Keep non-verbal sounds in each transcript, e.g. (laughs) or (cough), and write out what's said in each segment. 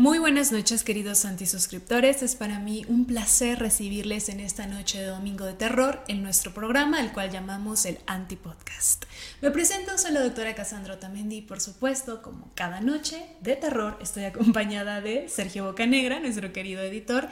Muy buenas noches queridos antisuscriptores, es para mí un placer recibirles en esta noche de Domingo de Terror en nuestro programa, el cual llamamos el Antipodcast. Me presento, soy la doctora Cassandra Otamendi y por supuesto, como cada noche de terror, estoy acompañada de Sergio Bocanegra, nuestro querido editor,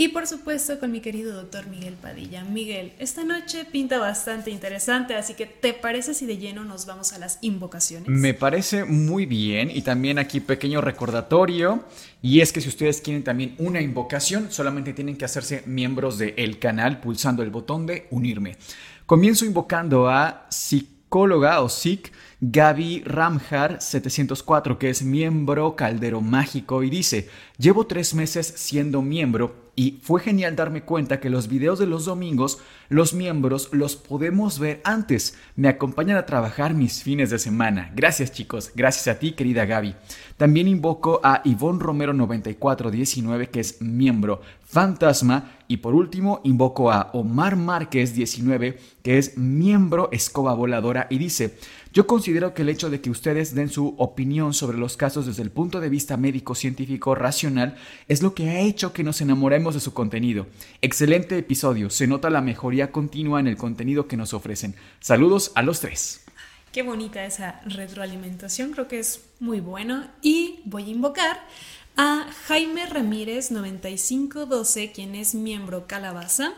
y por supuesto con mi querido doctor Miguel Padilla. Miguel, esta noche pinta bastante interesante, así que ¿te parece si de lleno nos vamos a las invocaciones? Me parece muy bien y también aquí pequeño recordatorio y es que si ustedes quieren también una invocación, solamente tienen que hacerse miembros del canal pulsando el botón de unirme. Comienzo invocando a psicóloga o SIC Gaby Ramjar 704, que es miembro Caldero Mágico y dice, llevo tres meses siendo miembro y fue genial darme cuenta que los videos de los domingos, los miembros los podemos ver antes. Me acompañan a trabajar mis fines de semana. Gracias chicos, gracias a ti querida Gaby. También invoco a Ivonne Romero 9419 que es miembro fantasma. Y por último invoco a Omar Márquez 19 que es miembro escoba voladora y dice, yo considero que el hecho de que ustedes den su opinión sobre los casos desde el punto de vista médico, científico, racional, es lo que ha hecho que nos enamoremos de su contenido. Excelente episodio, se nota la mejoría continua en el contenido que nos ofrecen. Saludos a los tres. Qué bonita esa retroalimentación, creo que es muy bueno. Y voy a invocar a Jaime Ramírez 9512, quien es miembro Calabaza.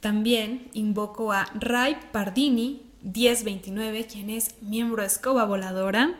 También invoco a Ray Pardini 1029, quien es miembro Escoba Voladora.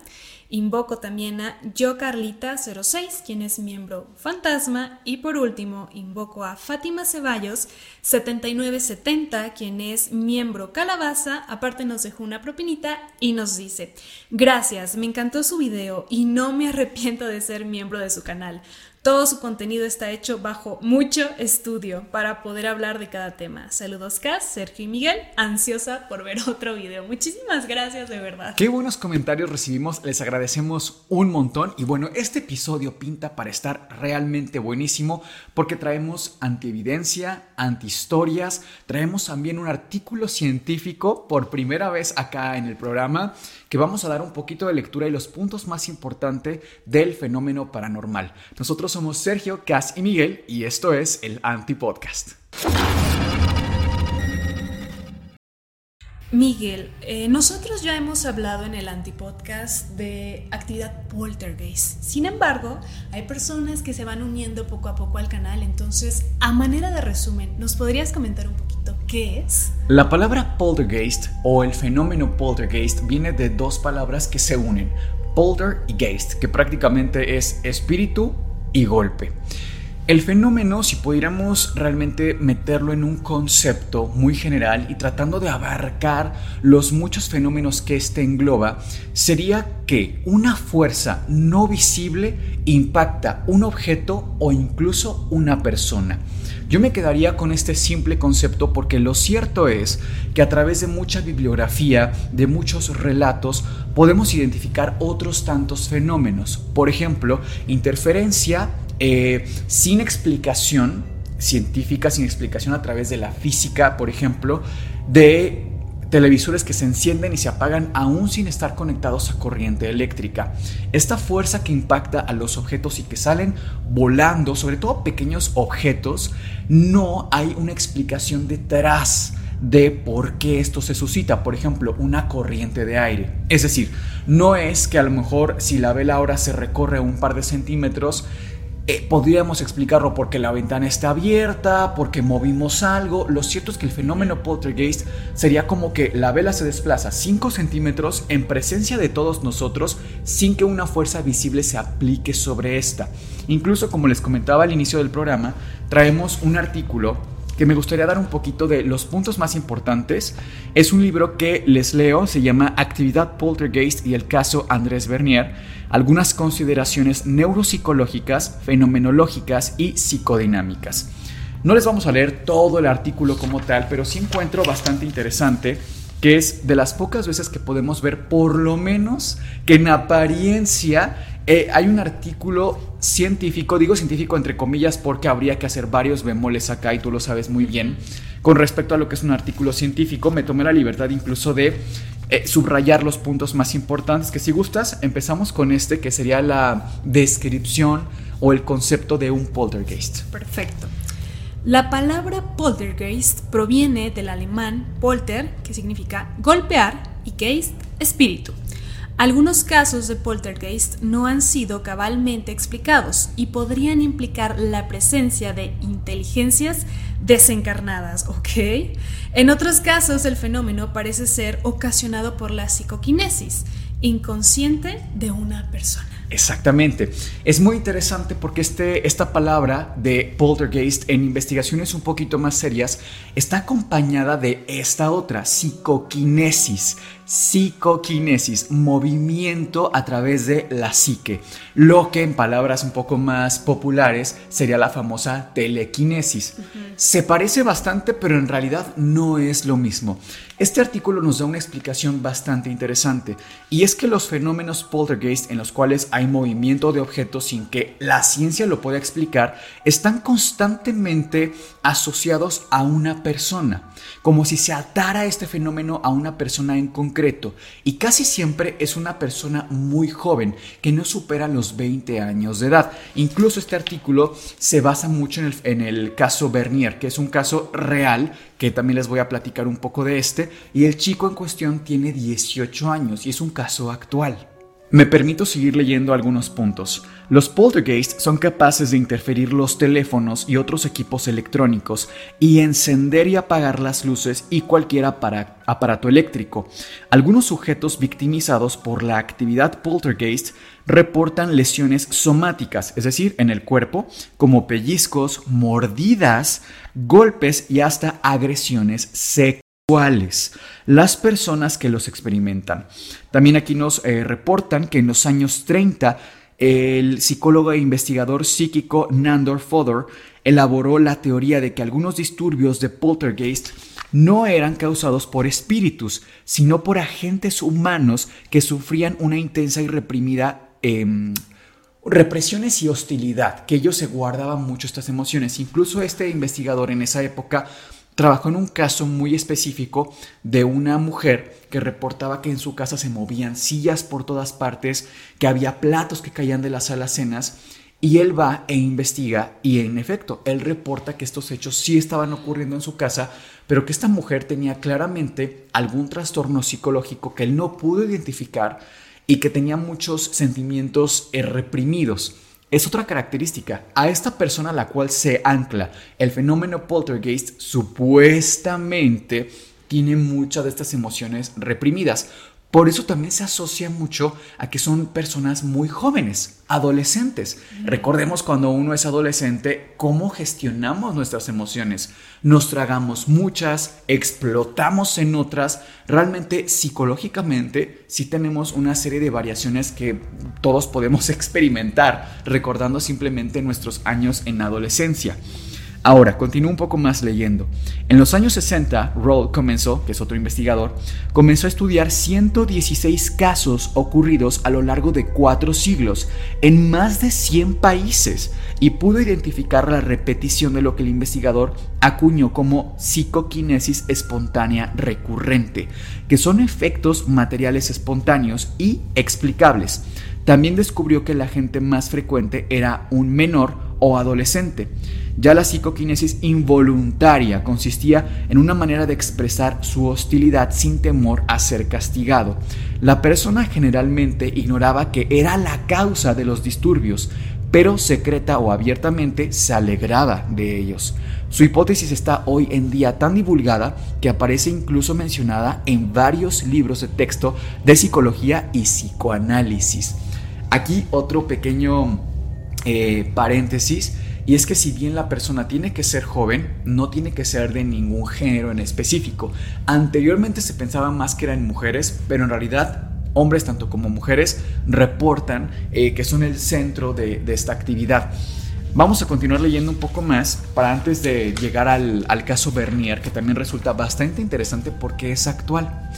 Invoco también a Yo Carlita 06, quien es miembro Fantasma. Y por último, invoco a Fátima Ceballos 7970, quien es miembro Calabaza. Aparte nos dejó una propinita y nos dice, gracias, me encantó su video y no me arrepiento de ser miembro de su canal. Todo su contenido está hecho bajo mucho estudio para poder hablar de cada tema. Saludos, Cas, Sergio y Miguel, ansiosa por ver (laughs) otro video. Muchísimas gracias, de verdad. Qué buenos comentarios recibimos, les agradecemos un montón. Y bueno, este episodio pinta para estar realmente buenísimo porque traemos antievidencia, antihistorias, traemos también un artículo científico por primera vez acá en el programa que vamos a dar un poquito de lectura y los puntos más importantes del fenómeno paranormal. Nosotros somos Sergio, Cas y Miguel y esto es el Antipodcast. Miguel, eh, nosotros ya hemos hablado en el antipodcast de actividad poltergeist. Sin embargo, hay personas que se van uniendo poco a poco al canal. Entonces, a manera de resumen, ¿nos podrías comentar un poquito qué es? La palabra poltergeist o el fenómeno poltergeist viene de dos palabras que se unen: polter y geist, que prácticamente es espíritu y golpe. El fenómeno, si pudiéramos realmente meterlo en un concepto muy general y tratando de abarcar los muchos fenómenos que este engloba, sería que una fuerza no visible impacta un objeto o incluso una persona. Yo me quedaría con este simple concepto porque lo cierto es que a través de mucha bibliografía, de muchos relatos, podemos identificar otros tantos fenómenos. Por ejemplo, interferencia eh, sin explicación científica, sin explicación a través de la física, por ejemplo, de televisores que se encienden y se apagan aún sin estar conectados a corriente eléctrica. Esta fuerza que impacta a los objetos y que salen volando, sobre todo pequeños objetos, no hay una explicación detrás de por qué esto se suscita, por ejemplo, una corriente de aire. Es decir, no es que a lo mejor si la vela ahora se recorre un par de centímetros, eh, podríamos explicarlo porque la ventana está abierta, porque movimos algo. Lo cierto es que el fenómeno poltergeist sería como que la vela se desplaza 5 centímetros en presencia de todos nosotros sin que una fuerza visible se aplique sobre esta. Incluso como les comentaba al inicio del programa, traemos un artículo que me gustaría dar un poquito de los puntos más importantes. Es un libro que les leo, se llama Actividad Poltergeist y el caso Andrés Bernier, algunas consideraciones neuropsicológicas, fenomenológicas y psicodinámicas. No les vamos a leer todo el artículo como tal, pero sí encuentro bastante interesante que es de las pocas veces que podemos ver por lo menos que en apariencia eh, hay un artículo científico, digo científico entre comillas porque habría que hacer varios bemoles acá y tú lo sabes muy bien, con respecto a lo que es un artículo científico, me tomé la libertad incluso de eh, subrayar los puntos más importantes, que si gustas empezamos con este que sería la descripción o el concepto de un poltergeist. Perfecto. La palabra poltergeist proviene del alemán polter, que significa golpear, y geist, espíritu. Algunos casos de poltergeist no han sido cabalmente explicados y podrían implicar la presencia de inteligencias desencarnadas, ¿ok? En otros casos el fenómeno parece ser ocasionado por la psicoquinesis, inconsciente de una persona. Exactamente. Es muy interesante porque este, esta palabra de poltergeist en investigaciones un poquito más serias está acompañada de esta otra, psicoquinesis. Psicoquinesis, movimiento a través de la psique, lo que en palabras un poco más populares sería la famosa telequinesis. Se parece bastante, pero en realidad no es lo mismo. Este artículo nos da una explicación bastante interesante, y es que los fenómenos poltergeist en los cuales hay movimiento de objetos sin que la ciencia lo pueda explicar, están constantemente asociados a una persona, como si se atara este fenómeno a una persona en concreto, y casi siempre es una persona muy joven, que no supera los 20 años de edad. Incluso este artículo se basa mucho en el, caso Bernier, que es un caso real que también les voy a platicar un poco de este, y el chico en cuestión tiene 18 años y es un caso actual. Me permito seguir leyendo algunos puntos. Los poltergeists son capaces de interferir los teléfonos y otros equipos electrónicos y encender y apagar las luces y cualquier aparato eléctrico. Algunos sujetos victimizados por la actividad poltergeist reportan lesiones somáticas, es decir, en el cuerpo, como pellizcos, mordidas, golpes y hasta agresiones sexuales. Las personas que los experimentan. También aquí nos eh, reportan que en los años 30 el psicólogo e investigador psíquico Nandor Fodor elaboró la teoría de que algunos disturbios de poltergeist no eran causados por espíritus, sino por agentes humanos que sufrían una intensa y reprimida Em, represiones y hostilidad, que ellos se guardaban mucho estas emociones. Incluso este investigador en esa época trabajó en un caso muy específico de una mujer que reportaba que en su casa se movían sillas por todas partes, que había platos que caían de las alacenas. Y él va e investiga y en efecto, él reporta que estos hechos sí estaban ocurriendo en su casa, pero que esta mujer tenía claramente algún trastorno psicológico que él no pudo identificar y que tenía muchos sentimientos eh, reprimidos. Es otra característica. A esta persona a la cual se ancla el fenómeno poltergeist supuestamente tiene muchas de estas emociones reprimidas. Por eso también se asocia mucho a que son personas muy jóvenes, adolescentes. Recordemos cuando uno es adolescente, cómo gestionamos nuestras emociones. Nos tragamos muchas, explotamos en otras. Realmente psicológicamente sí tenemos una serie de variaciones que todos podemos (laughs) experimentar, recordando simplemente nuestros años en adolescencia. Ahora, continúo un poco más leyendo. En los años 60, Roll comenzó, que es otro investigador, comenzó a estudiar 116 casos ocurridos a lo largo de cuatro siglos en más de 100 países y pudo identificar la repetición de lo que el investigador acuñó como psicoquinesis espontánea recurrente, que son efectos materiales espontáneos y explicables. También descubrió que la gente más frecuente era un menor o adolescente. Ya la psicoquinesis involuntaria consistía en una manera de expresar su hostilidad sin temor a ser castigado. La persona generalmente ignoraba que era la causa de los disturbios, pero secreta o abiertamente se alegraba de ellos. Su hipótesis está hoy en día tan divulgada que aparece incluso mencionada en varios libros de texto de psicología y psicoanálisis. Aquí otro pequeño eh, paréntesis y es que si bien la persona tiene que ser joven, no tiene que ser de ningún género en específico. Anteriormente se pensaba más que eran mujeres, pero en realidad hombres tanto como mujeres reportan eh, que son el centro de, esta actividad. Vamos a continuar leyendo un poco más para antes de llegar al, al caso Bernier, que también resulta bastante interesante porque es actual.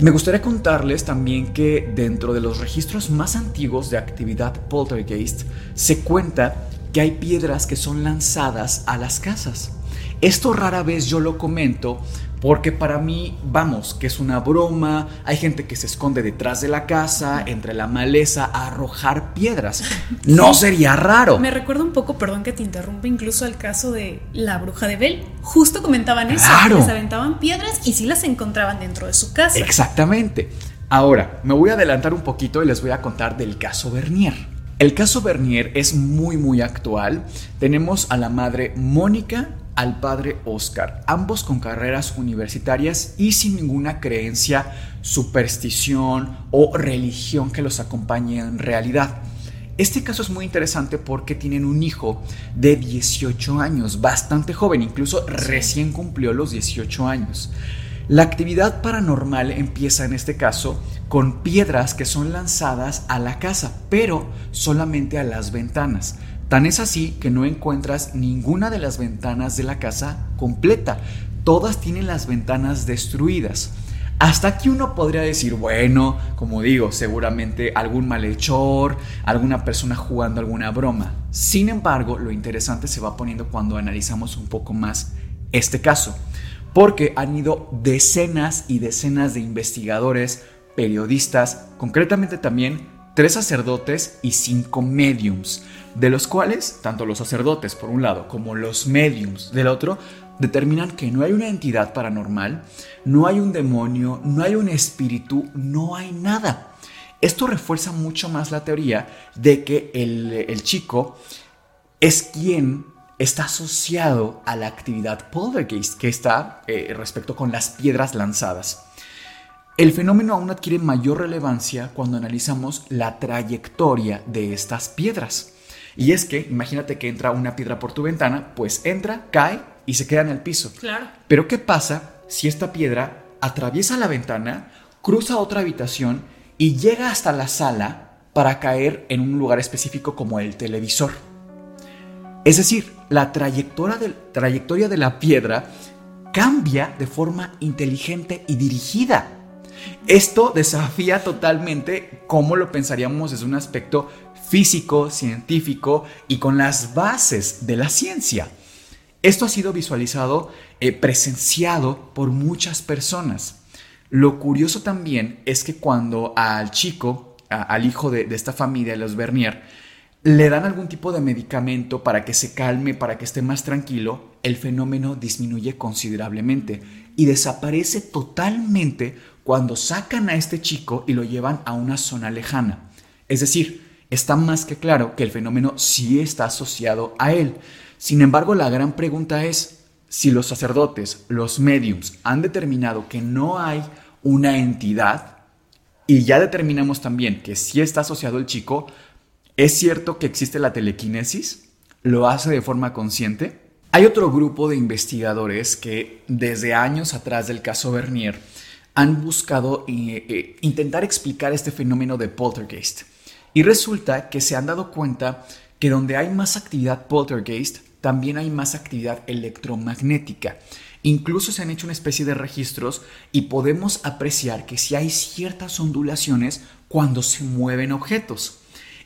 Me gustaría contarles también que dentro de los registros más antiguos de actividad poltergeist se cuenta que hay piedras que son lanzadas a las casas. Esto rara vez yo lo comento porque para mí, vamos, que es una broma, hay gente que se esconde detrás de la casa, entre la maleza, a arrojar piedras. No sería raro. Me recuerda un poco, perdón que te interrumpa, incluso al caso de la bruja de Bell. Justo comentaban eso, claro. les aventaban piedras y sí las encontraban dentro de su casa. Exactamente. Ahora, me voy a adelantar un poquito y les voy a contar del caso Bernier. El caso Bernier es muy muy actual. Tenemos a la madre Mónica, al padre Oscar, ambos con carreras universitarias y sin ninguna creencia, superstición o religión que los acompañe en realidad. Este caso es muy interesante porque tienen un hijo de 18 años, bastante joven, incluso recién cumplió los 18 años. La actividad paranormal empieza en este caso con piedras que son lanzadas a la casa, pero solamente a las ventanas. Tan es así que no encuentras ninguna de las ventanas de la casa completa. Todas tienen las ventanas destruidas. Hasta aquí uno podría decir, bueno, como digo, seguramente algún malhechor, alguna persona jugando alguna broma. Sin embargo, lo interesante se va poniendo cuando analizamos un poco más este caso porque han ido decenas y decenas de investigadores, periodistas, concretamente también tres sacerdotes y cinco mediums, de los cuales tanto los sacerdotes por un lado como los mediums del otro determinan que no hay una entidad paranormal, no hay un demonio, no hay un espíritu, no hay nada. Esto refuerza mucho más la teoría de que el, chico es quien está asociado a la actividad poltergeist que está eh, respecto con las piedras lanzadas. El fenómeno aún adquiere mayor relevancia cuando analizamos la trayectoria de estas piedras. Y es que, imagínate que entra una piedra por tu ventana, pues entra, cae y se queda en el piso. Claro. Pero ¿qué pasa si esta piedra atraviesa la ventana, cruza otra habitación y llega hasta la sala para caer en un lugar específico como el televisor? Es decir, la trayectoria de, la piedra cambia de forma inteligente y dirigida. Esto desafía totalmente cómo lo pensaríamos desde un aspecto físico, científico y con las bases de la ciencia. Esto ha sido visualizado, eh, presenciado por muchas personas. Lo curioso también es que cuando al chico, al hijo de, de esta familia, los Bernier, le dan algún tipo de medicamento para que se calme, para que esté más tranquilo, el fenómeno disminuye considerablemente y desaparece totalmente cuando sacan a este chico y lo llevan a una zona lejana. Es decir, está más que claro que el fenómeno sí está asociado a él. Sin embargo, la gran pregunta es, si los sacerdotes, los mediums, han determinado que no hay una entidad, y ya determinamos también que sí está asociado el chico, ¿Es cierto que existe la telequinesis? ¿Lo hace de forma consciente? Hay otro grupo de investigadores que desde años atrás del caso Bernier han buscado eh, eh, intentar explicar este fenómeno de poltergeist. Y resulta que se han dado cuenta que donde hay más actividad poltergeist, también hay más actividad electromagnética. Incluso se han hecho una especie de registros y podemos apreciar que si hay ciertas ondulaciones cuando se mueven objetos.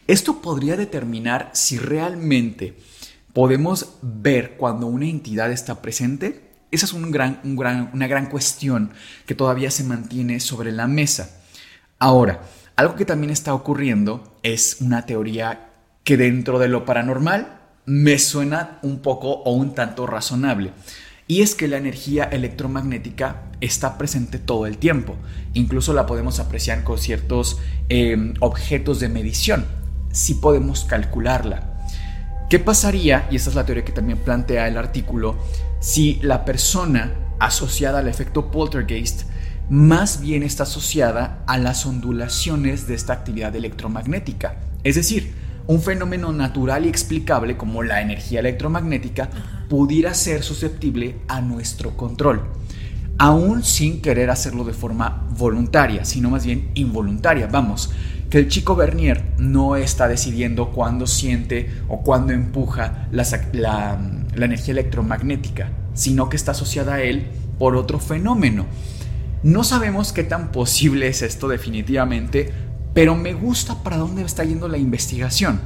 Esto podría determinar si realmente podemos ver cuando una entidad está presente. Esa es una gran cuestión que todavía se mantiene sobre la mesa. Ahora, algo que también está ocurriendo es una teoría que dentro de lo paranormal me suena un poco o un tanto razonable. Y es que la energía electromagnética está presente todo el tiempo. Incluso la podemos apreciar con ciertos eh, objetos de medición. Si podemos calcularla. ¿Qué pasaría, y esta es la teoría que también plantea el artículo, si la persona asociada al efecto poltergeist más bien está asociada a las ondulaciones de esta actividad electromagnética? Es decir, un fenómeno natural y explicable como la energía electromagnética pudiera ser susceptible a nuestro control, aún sin querer hacerlo de forma voluntaria, sino más bien involuntaria. Vamos, que el chico Bernier no está decidiendo cuándo siente o cuándo empuja la, energía electromagnética, sino que está asociada a él por otro fenómeno. No sabemos qué tan posible es esto definitivamente, pero me gusta para dónde está yendo la investigación,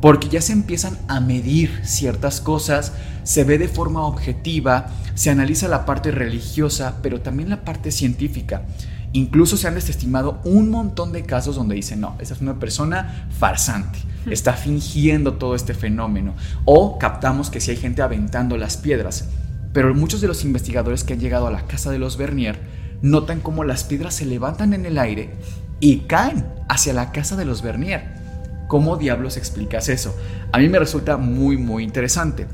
porque ya se empiezan a medir ciertas cosas, se ve de forma objetiva, se analiza la parte religiosa, pero también la parte científica. Incluso se han desestimado un montón de casos donde dicen, no, esa es una persona farsante, está fingiendo todo este fenómeno. O captamos que si hay gente aventando las piedras. Pero muchos de los investigadores que han llegado a la casa de los Bernier notan cómo las piedras se levantan en el aire y caen hacia la casa de los Bernier. ¿Cómo diablos explicas eso? A mí me resulta muy muy interesante.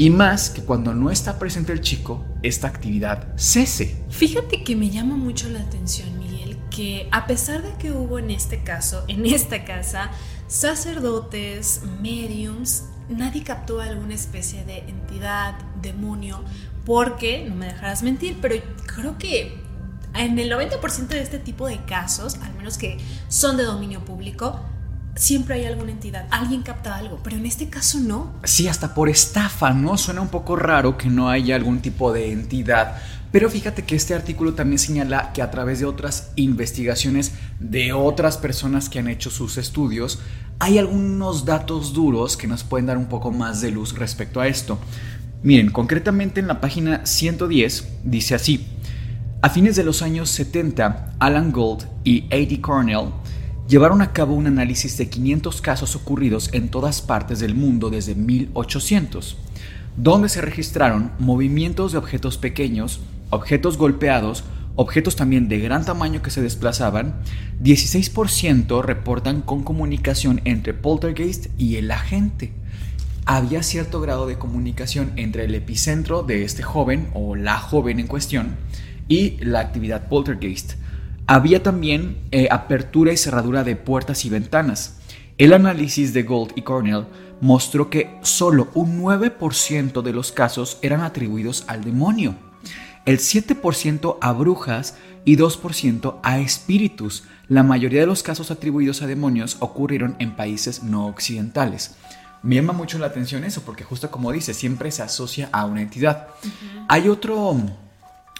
Y más que cuando no está presente el chico, esta actividad cese. Fíjate que me llama mucho la atención, Miguel, que a pesar de que hubo en este caso, (laughs) en esta casa, sacerdotes, mediums, nadie captó alguna especie de entidad, demonio, porque, no me dejarás mentir, pero creo que en el 90% de este tipo de casos, al menos que son de dominio público, siempre hay alguna entidad, alguien capta algo, pero en este caso no. Sí, hasta por estafa, ¿no? Suena un poco raro que no haya algún tipo de entidad. Pero fíjate que este artículo también señala que a través de otras investigaciones de otras personas que han hecho sus estudios, hay algunos datos duros que nos pueden dar un poco más de luz respecto a esto. Miren, concretamente en la página 110 dice así, a fines de los años 70, Alan Gold y A.D. Cornell llevaron a cabo un análisis de 500 casos ocurridos en todas partes del mundo desde 1800, donde se registraron movimientos de objetos pequeños, objetos golpeados, objetos también de gran tamaño que se desplazaban, 16% reportan con comunicación entre poltergeist y el agente. Había cierto grado de comunicación entre el epicentro de este joven o la joven en cuestión y la actividad poltergeist. Había también eh, apertura y cerradura de puertas y ventanas. El análisis de Gold y Cornell mostró que solo un 9% de los casos eran atribuidos al demonio, el 7% a brujas y 2% a espíritus. La mayoría de los casos atribuidos a demonios ocurrieron en países no occidentales. Me llama mucho la atención eso porque justo como dice, siempre se asocia a una entidad. Hay otro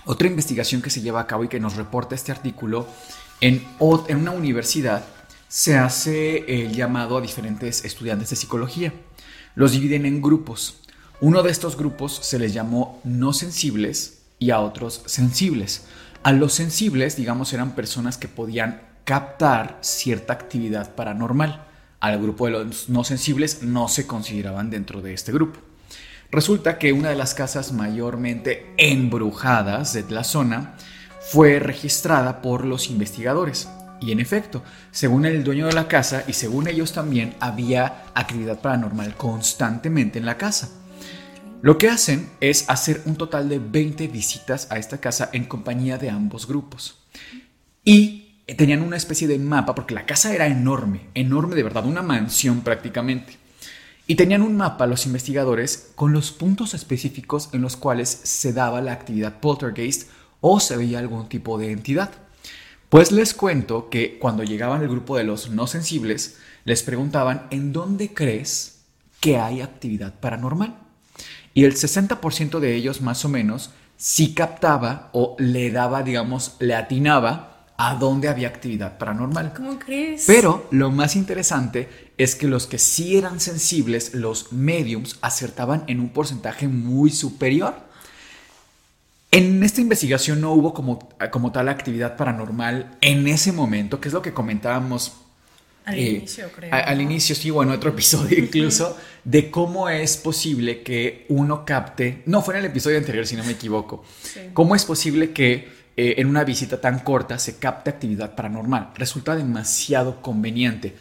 otra investigación que se lleva a cabo y que nos reporta este artículo, en, una universidad se hace el llamado a diferentes estudiantes de psicología. Los dividen en grupos. Uno de estos grupos se les llamó no sensibles y a otros sensibles. A los sensibles, digamos, eran personas que podían captar cierta actividad paranormal. Al grupo de los no sensibles no se consideraban dentro de este grupo. Resulta que una de las casas mayormente embrujadas de la zona fue registrada por los investigadores. Y en efecto, según el dueño de la casa y según ellos también, había actividad paranormal constantemente en la casa. Lo que hacen es hacer un total de 20 visitas a esta casa en compañía de ambos grupos. Y tenían una especie de mapa, porque la casa era enorme, enorme de verdad, una mansión prácticamente. Y tenían un mapa los investigadores con los puntos específicos en los cuales se daba la actividad poltergeist o se veía algún tipo de entidad. Pues les cuento que cuando llegaban el grupo de los no sensibles, les preguntaban, ¿en dónde crees que hay actividad paranormal. Y el 60% de ellos más o menos sí captaba o le daba, digamos, le atinaba a dónde había actividad paranormal. ¿Cómo crees? Pero lo más interesante es que los que sí eran sensibles, los mediums, acertaban en un porcentaje muy superior. En esta investigación no hubo como, como tal actividad paranormal en ese momento, que es lo que comentábamos al eh, inicio, creo. al inicio, sí, bueno, otro episodio incluso, de cómo es posible que uno capte, no, fue en el episodio anterior, si no me equivoco, Sí. cómo es posible que eh, en una visita tan corta se capte actividad paranormal. Resulta demasiado conveniente.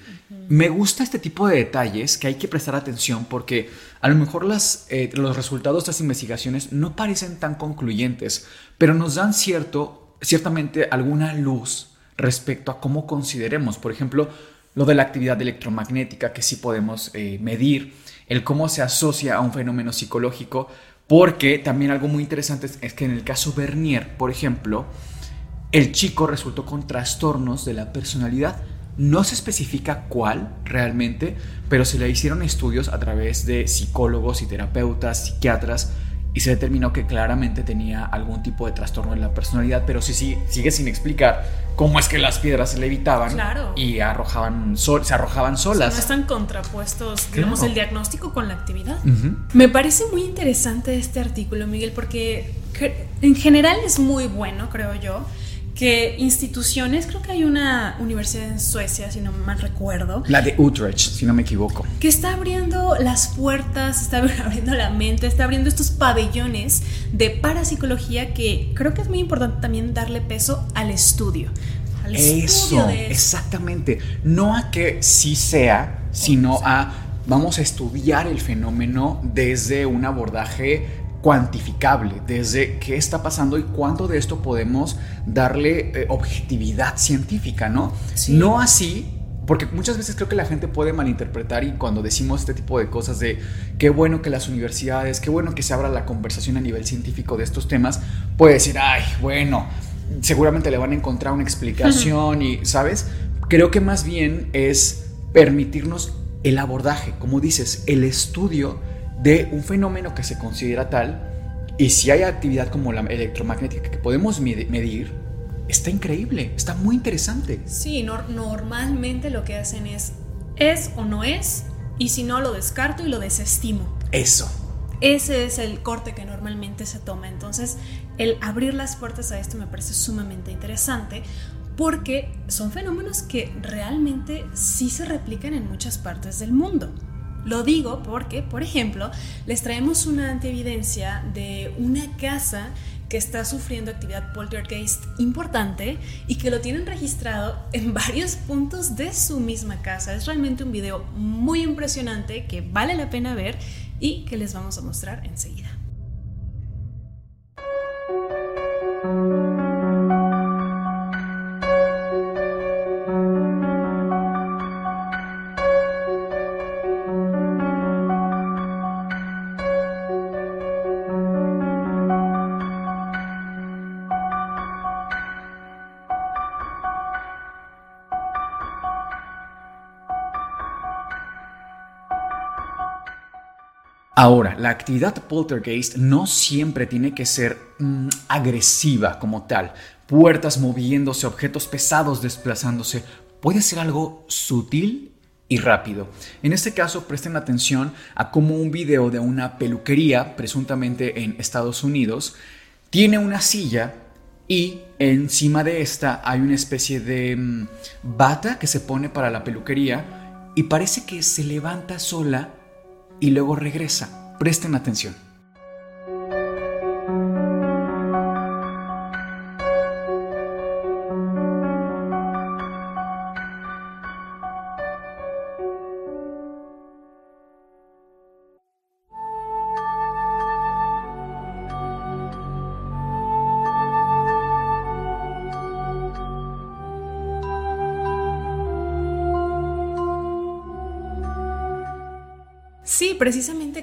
Me gusta este tipo de detalles que hay que prestar atención porque a lo mejor eh, los resultados de estas investigaciones no parecen tan concluyentes, pero nos dan cierto, ciertamente alguna luz respecto a cómo consideremos, por ejemplo, lo de la actividad electromagnética que sí podemos eh, medir, el cómo se asocia a un fenómeno psicológico, porque también algo muy interesante es, es que en el caso Bernier, por ejemplo, el chico resultó con trastornos de la personalidad. No se especifica cuál realmente, pero se le hicieron estudios a través de psicólogos y terapeutas, psiquiatras, y se determinó que claramente tenía algún tipo de trastorno en la personalidad, pero sí, sí, sigue sin explicar cómo es que las piedras se levitaban Claro. y arrojaban sol, se arrojaban O sea, solas. no están contrapuestos, digamos, Claro. el diagnóstico con la actividad. Me parece muy interesante este artículo, Miguel, porque en general es muy bueno, creo yo, que instituciones, creo que hay una universidad en Suecia, si no mal recuerdo, La de Utrecht, si no me equivoco. que está abriendo las puertas, está (laughs) abriendo la mente, está abriendo estos pabellones de parapsicología que creo que es muy importante también darle peso al estudio. Al estudio Eso, de esto. exactamente. No a que sí sea, sino a vamos a estudiar el fenómeno desde un abordaje cuantificable, desde qué está pasando y cuánto de esto podemos darle eh, objetividad científica, ¿no? Sí. No así, porque muchas veces creo que la gente puede malinterpretar y cuando decimos este tipo de cosas de qué bueno que las universidades, qué bueno que se abra la conversación a nivel científico de estos temas, puede decir, ay, bueno, seguramente le van a encontrar una explicación y, ¿sabes? Creo que más bien es permitirnos el abordaje, como dices, el estudio de un fenómeno que se considera tal y si hay actividad como la electromagnética que podemos medi- medir, está increíble, está muy interesante. Sí, nor- normalmente lo que hacen es es o no es, y si no lo descarto y lo desestimo. Eso. Ese es el corte que normalmente se toma. Entonces, el abrir las puertas a esto me parece sumamente interesante porque son fenómenos que realmente sí se replican en muchas partes del mundo. Lo digo porque, por ejemplo, les traemos una antievidencia de una casa que está sufriendo actividad poltergeist importante y que lo tienen registrado en (laughs) varios puntos de su misma casa. Es realmente un video muy impresionante que vale la pena ver y que les vamos a mostrar enseguida. Ahora, la actividad poltergeist no siempre tiene que ser mm, agresiva como tal. Puertas moviéndose, objetos pesados desplazándose. Puede ser algo sutil y rápido. En este caso, presten atención a cómo un video de una peluquería, presuntamente en Estados Unidos, tiene una silla y encima de esta hay una especie de mm, bata que se pone para la peluquería y parece que se levanta sola y luego regresa. Presten atención.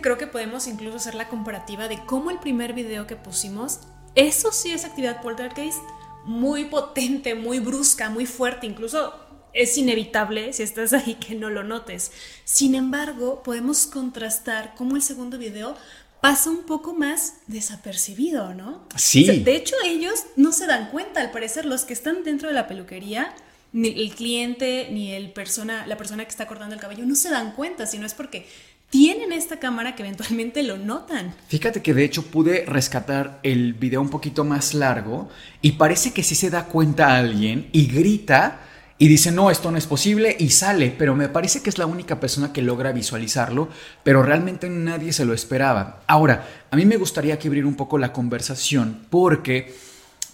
Creo que podemos incluso hacer la comparativa de cómo el primer video que pusimos, eso sí es actividad poltergeist muy potente, muy brusca, muy fuerte, incluso es inevitable si estás ahí que no lo notes. Sin embargo, podemos contrastar cómo el segundo video pasa un poco más desapercibido, ¿no? Sí. de hecho, ellos no se dan cuenta, al parecer, los que están dentro de la peluquería, ni el cliente, ni el persona, la persona que está cortando el cabello, no se dan cuenta, sino es porque tienen esta cámara que eventualmente lo notan. Fíjate que de hecho pude rescatar el video un poquito más largo y parece que sí se da cuenta alguien y grita y dice, no, esto no es posible y sale, pero me parece que es la única persona que logra visualizarlo, pero realmente nadie se lo esperaba. Ahora, a mí me gustaría que abrir un poco la conversación porque,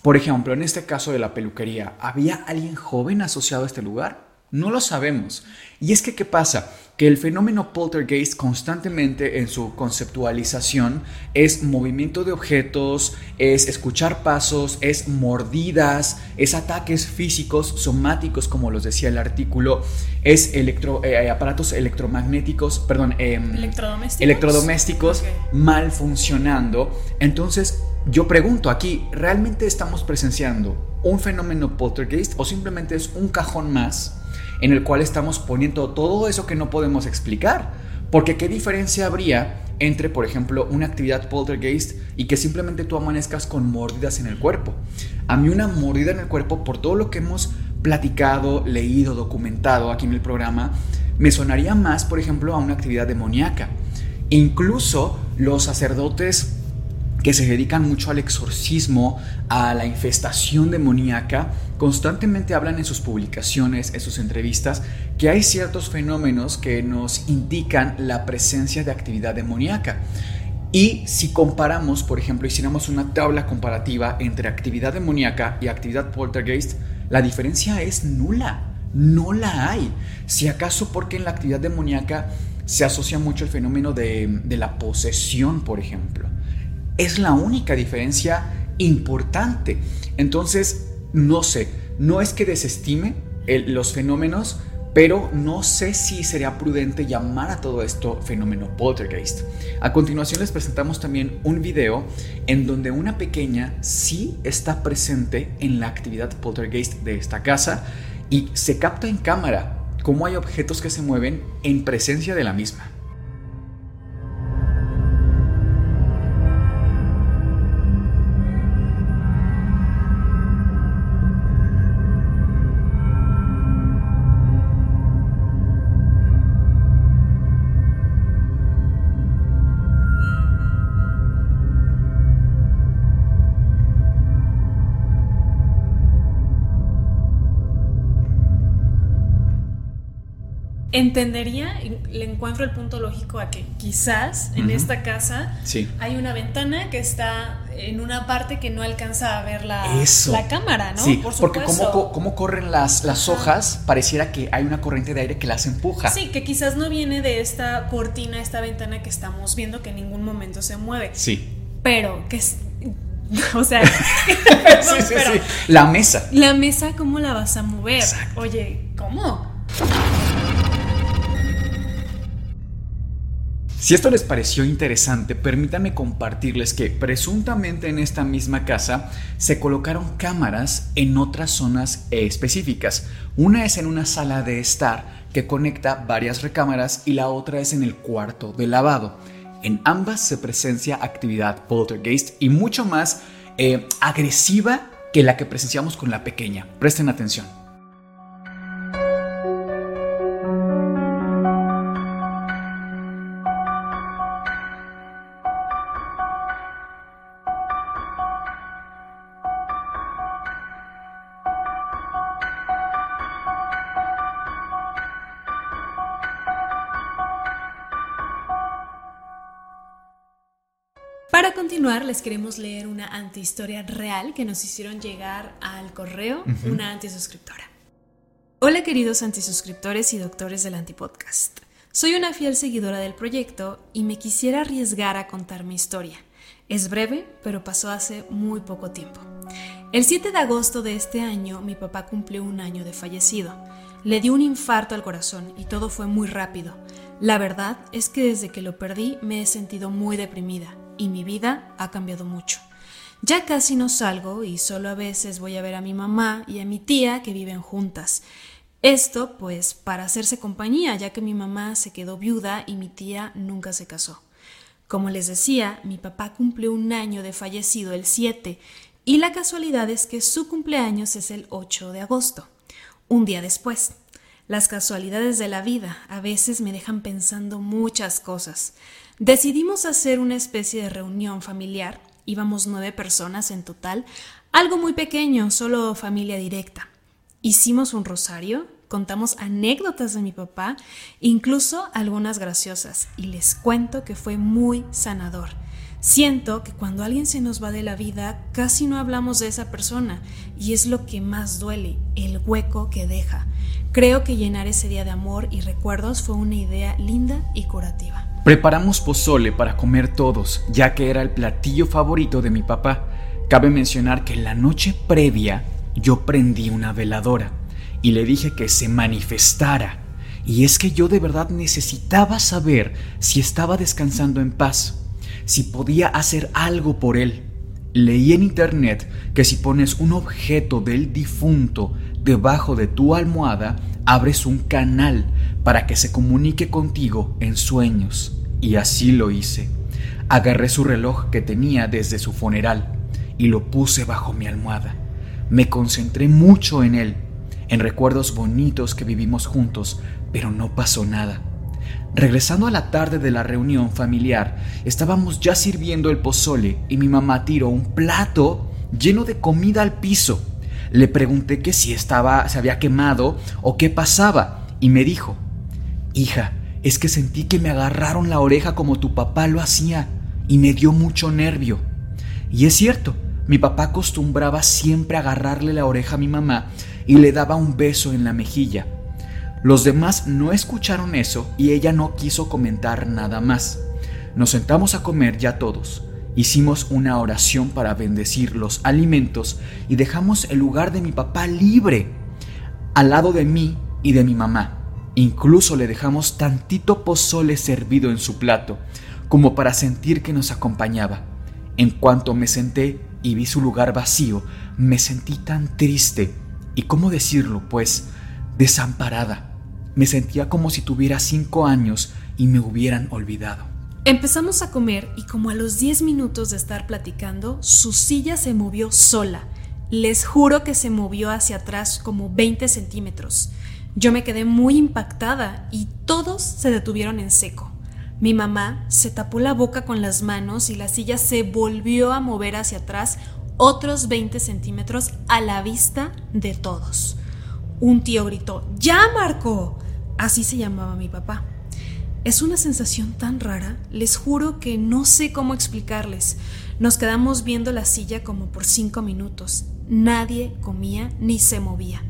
por ejemplo, en este caso de la peluquería, ¿había alguien joven asociado a este lugar? No lo sabemos. Y es que, ¿qué pasa? Que el fenómeno poltergeist constantemente en su conceptualización es movimiento de objetos, es escuchar pasos, es mordidas, es ataques físicos, somáticos, como los decía el artículo, es electro, eh, aparatos electromagnéticos, perdón, em, electrodomésticos, electrodomésticos mal funcionando. Entonces, yo pregunto aquí, ¿realmente estamos presenciando un fenómeno poltergeist o simplemente es un cajón más? En el cual estamos poniendo todo eso que no podemos explicar. Porque qué diferencia habría entre, por ejemplo, una actividad poltergeist y que simplemente tú amanezcas con mordidas en el cuerpo. A mí una mordida en el cuerpo, por todo lo que hemos platicado, leído, documentado aquí en el programa, me sonaría más, por ejemplo, a una actividad demoníaca. Incluso los sacerdotes que se dedican mucho al exorcismo, a la infestación demoníaca, constantemente hablan en sus publicaciones, en sus entrevistas, que hay ciertos fenómenos que nos indican la presencia de actividad demoníaca. Y si comparamos, por ejemplo, hiciéramos una tabla comparativa entre actividad demoníaca y actividad poltergeist, la diferencia es nula. No la hay. Si acaso porque en la actividad demoníaca se asocia mucho el fenómeno de, de la posesión, por ejemplo. Es la única diferencia importante. Entonces, no sé, no es que desestime los fenómenos, pero no sé si sería prudente llamar a todo esto fenómeno poltergeist. A continuación les presentamos también un video en donde una pequeña sí está presente en la actividad poltergeist de esta casa y se capta en cámara cómo hay objetos que se mueven en presencia de la misma. Entendería, le encuentro el punto lógico a que quizás en esta casa hay una ventana que está en una parte que no alcanza a ver la, la cámara, ¿no? Sí, porque como, como corren las, las hojas, pareciera que hay una corriente de aire que las empuja. Sí, que quizás no viene de esta cortina, esta ventana que estamos viendo que en ningún momento se mueve. Sí. Pero que es... (laughs) O sea, (laughs) sí, sí, sí. la mesa. La mesa, ¿cómo la vas a mover? Oye, ¿cómo? Si esto les pareció interesante, permítanme compartirles que presuntamente en esta misma casa se colocaron cámaras en otras zonas específicas. Una es en una sala de estar que conecta varias recámaras y la otra es en el cuarto de lavado. En ambas se presencia actividad poltergeist y mucho más eh, agresiva que la que presenciamos con la pequeña. Presten atención. Para continuar, les queremos leer una antihistoria real que nos hicieron llegar al correo una antisuscriptora. Hola queridos antisuscriptores y doctores del Antipodcast. Soy una fiel seguidora del proyecto y me quisiera arriesgar a contar mi historia. Es breve, pero pasó hace muy poco tiempo. El 7 de agosto de este año mi papá cumplió un año de fallecido. Le dio un infarto al corazón y todo fue muy rápido. La verdad es que desde que lo perdí me he sentido muy deprimida y mi vida ha cambiado mucho. Ya casi no salgo y solo a veces voy a ver a mi mamá y a mi tía que viven juntas. Esto, pues, para hacerse compañía, ya que mi mamá se quedó viuda y mi tía nunca se casó. Como les decía, mi papá cumplió un año de fallecido el 7 y la casualidad es que su cumpleaños es el 8 de agosto, un día después. Las casualidades de la vida a veces me dejan pensando muchas cosas. Decidimos hacer una especie de reunión familiar, íbamos nueve personas en total, algo muy pequeño, solo familia directa. Hicimos un rosario, contamos anécdotas de mi papá, incluso algunas graciosas, y les cuento que fue muy sanador. Siento que cuando alguien se nos va de la vida, casi no hablamos de esa persona, y es lo que más duele, el hueco que deja. Creo que llenar ese día de amor y recuerdos fue una idea linda y curativa. Preparamos pozole para comer todos, ya que era el platillo favorito de mi papá. Cabe mencionar que la noche previa yo prendí una veladora y le dije que se manifestara. Y es que yo de verdad necesitaba saber si estaba descansando en paz, si podía hacer algo por él. Leí en internet que si pones un objeto del difunto debajo de tu almohada, abres un canal para que se comunique contigo en sueños. Y así lo hice. Agarré su reloj que tenía desde su funeral y lo puse bajo mi almohada. Me concentré mucho en él, en recuerdos bonitos que vivimos juntos, pero no pasó nada. Regresando a la tarde de la reunión familiar, estábamos ya sirviendo el pozole y mi mamá tiró un plato lleno de comida al piso. Le pregunté que si estaba, se había quemado o qué pasaba y me dijo, hija, es que sentí que me agarraron la oreja como tu papá lo hacía y me dio mucho nervio. Y es cierto, mi papá acostumbraba siempre agarrarle la oreja a mi mamá y le daba un beso en la mejilla. Los demás no escucharon eso y ella no quiso comentar nada más. Nos sentamos a comer ya todos. Hicimos una oración para bendecir los alimentos y dejamos el lugar de mi papá libre, al lado de mí y de mi mamá. Incluso le dejamos tantito pozole servido en su plato, como para sentir que nos acompañaba. En cuanto me senté, y vi su lugar vacío, me sentí tan triste y, ¿cómo decirlo? Pues, desamparada. Me sentía como si tuviera cinco años y me hubieran olvidado. Empezamos a comer y como a los diez minutos de estar platicando, su silla se movió sola. Les juro que se movió hacia atrás como 20 centímetros. Yo me quedé muy impactada y todos se detuvieron en seco. Mi mamá se tapó la boca con las manos y la silla se volvió a mover hacia atrás otros 20 centímetros a la vista de todos. Un tío gritó, ¡Ya, Marco! Así se llamaba mi papá. Es una sensación tan rara, les juro que no sé cómo explicarles. Nos quedamos viendo la silla como por cinco minutos. Nadie comía ni se movía.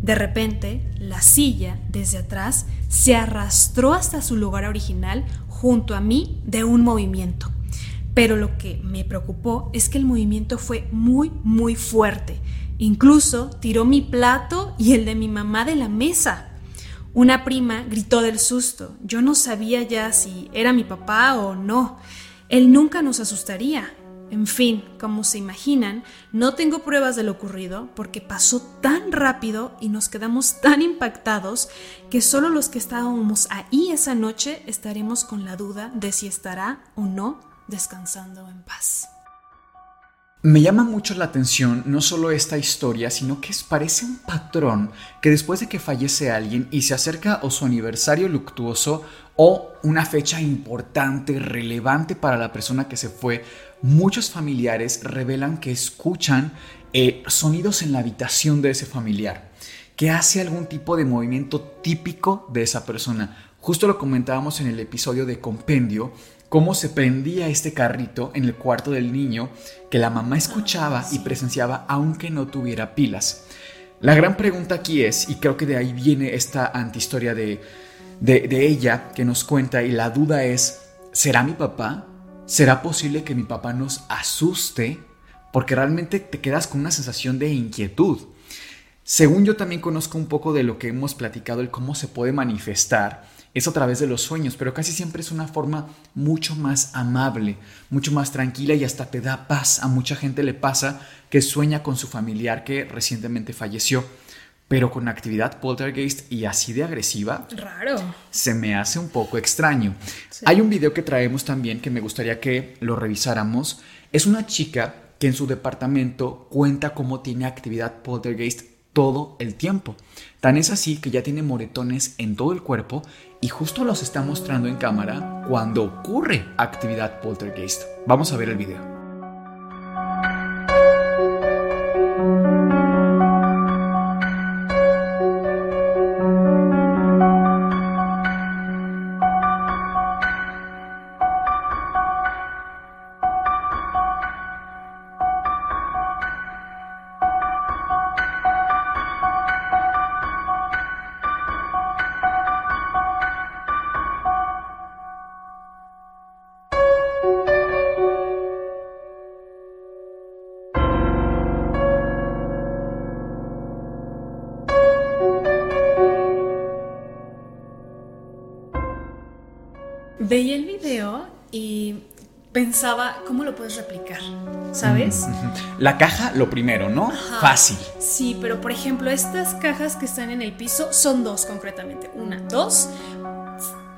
De repente, la silla, desde atrás, se arrastró hasta su lugar original junto a mí de un movimiento. Pero lo que me preocupó es que el movimiento fue muy, muy fuerte. Incluso tiró mi plato y el de mi mamá de la mesa. Una prima gritó del susto. Yo no sabía ya si era mi papá o no. Él nunca nos asustaría. En fin, como se imaginan, no tengo pruebas de lo ocurrido porque pasó tan rápido y nos quedamos tan impactados que solo los que estábamos ahí esa noche estaremos con la duda de si estará o no descansando en paz. Me llama mucho la atención no solo esta historia, sino que parece un patrón que después de que fallece alguien y se acerca a su aniversario luctuoso o una fecha importante, relevante para la persona que se fue, muchos familiares revelan que escuchan eh, sonidos en la habitación de ese familiar, que hace algún tipo de movimiento típico de esa persona. Justo lo comentábamos en el episodio de Compendio, cómo se prendía este carrito en el cuarto del niño que la mamá escuchaba y presenciaba aunque no tuviera pilas. La gran pregunta aquí es, y creo que de ahí viene esta antihistoria de, de ella que nos cuenta, y la duda es, ¿será mi papá? ¿Será posible que mi papá nos asuste? Porque realmente te quedas con una sensación de inquietud. Según yo también conozco un poco de lo que hemos platicado, el cómo se puede manifestar, es a través de los sueños, pero casi siempre es una forma mucho más amable, mucho más tranquila y hasta te da paz. A mucha gente le pasa que sueña con su familiar que recientemente falleció. pero con actividad poltergeist y así de agresiva. Raro. Se me hace un poco extraño. Hay un video que traemos también que me gustaría que lo revisáramos. Es una chica que en su departamento cuenta cómo tiene actividad poltergeist todo el tiempo. Tan es así que ya tiene moretones en todo el cuerpo y justo los está mostrando en cámara cuando ocurre actividad poltergeist. Vamos a ver el video. Veía el video y pensaba, ¿cómo lo puedes replicar? ¿Sabes? La caja, lo primero, ¿no? Fácil. Sí, pero por ejemplo, estas cajas que están en el piso son dos concretamente. Una, dos.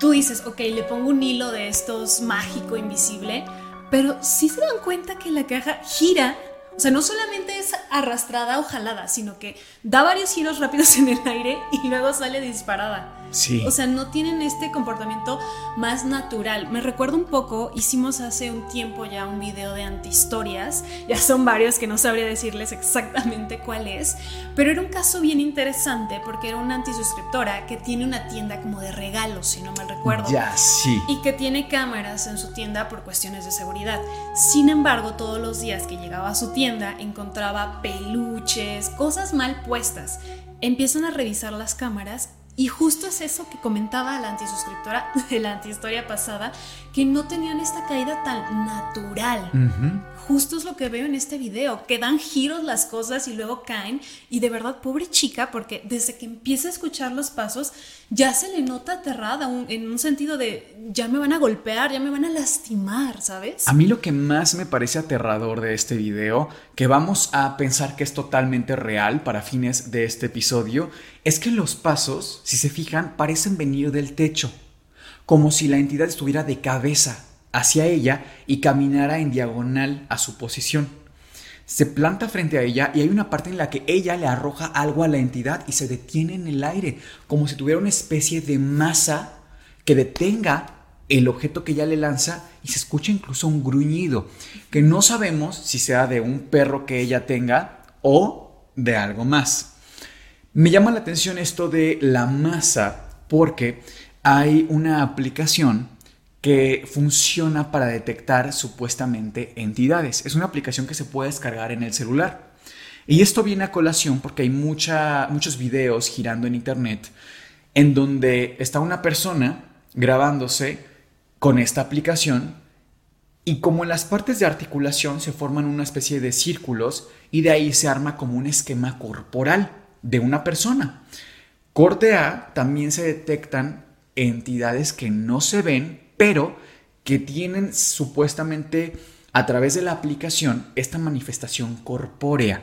Tú dices, ok, le pongo un hilo de estos mágico, invisible, pero sí se dan cuenta que la caja gira o sea, no solamente es arrastrada o jalada, sino que da varios giros rápidos (laughs) en el aire y luego sale disparada. Sí. O sea, no tienen este comportamiento más natural. Me recuerdo un poco, hicimos hace un tiempo ya un video de antihistorias, ya son varios que no sabría decirles exactamente cuál es, pero era un caso bien interesante porque era una antisuscriptora que tiene una tienda como de regalos, si no mal recuerdo. Ya, sí. Y que tiene cámaras en su tienda por cuestiones de seguridad. Sin embargo, todos los días que llegaba a su tienda encontraba peluches, cosas mal puestas. Empiezan a revisar las cámaras y justo es eso que comentaba la antisuscriptora (laughs) de la antihistoria pasada, que no tenían esta caída tan natural. Justo es lo que veo en este video, que dan giros las cosas y luego caen. Y de verdad, pobre chica, porque desde que empieza a escuchar los pasos, ya se le nota aterrada, en un sentido de, ya me van a golpear, ya me van a lastimar, ¿sabes? A mí lo que más me parece aterrador de este video, que vamos a pensar que es totalmente real para fines de este episodio, es que los pasos, si se fijan, parecen venir del techo, como si la entidad estuviera de cabeza hacia ella y caminara en diagonal a su posición. Se planta frente a ella y hay una parte en la que ella le arroja algo a la entidad y se detiene en el aire, como si tuviera una especie de masa que detenga el objeto que ella le lanza y se escucha incluso un gruñido, que no sabemos si sea de un perro que ella tenga o de algo más. Me llama la atención esto de la masa porque hay una aplicación que funciona para detectar supuestamente entidades. Es una aplicación que se puede descargar en el celular. Y esto viene a colación porque hay muchos videos girando en internet en donde está una persona grabándose con esta aplicación y como en las partes de articulación se forman una especie de círculos y de ahí se arma como un esquema corporal de una persona. Corte A también se detectan entidades que no se ven pero que tienen supuestamente a través de la aplicación esta manifestación corpórea.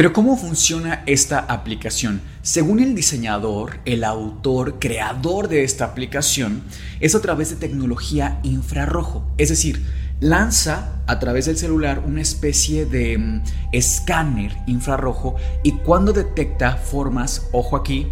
Pero ¿cómo funciona esta aplicación? Según el diseñador, el autor, creador de esta aplicación, es a través de tecnología infrarrojo. Es decir, lanza a través del celular una especie de mm, escáner infrarrojo y cuando detecta formas, ojo aquí,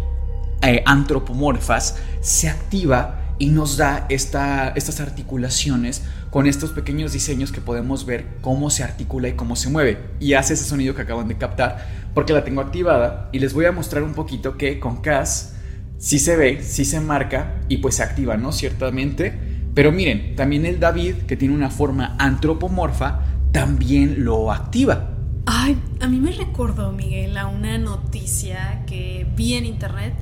eh, antropomorfas, se activa y nos da estas articulaciones con estos pequeños diseños que podemos ver cómo se articula y cómo se mueve. Y hace ese sonido que acaban de captar porque la tengo activada y les voy a mostrar un poquito que con CAS sí se ve, sí se marca y pues se activa, ¿no? Ciertamente. Pero miren, también el David, que tiene una forma antropomorfa, también lo activa. Ay, a mí me recordó, Miguel, a una noticia que vi en internet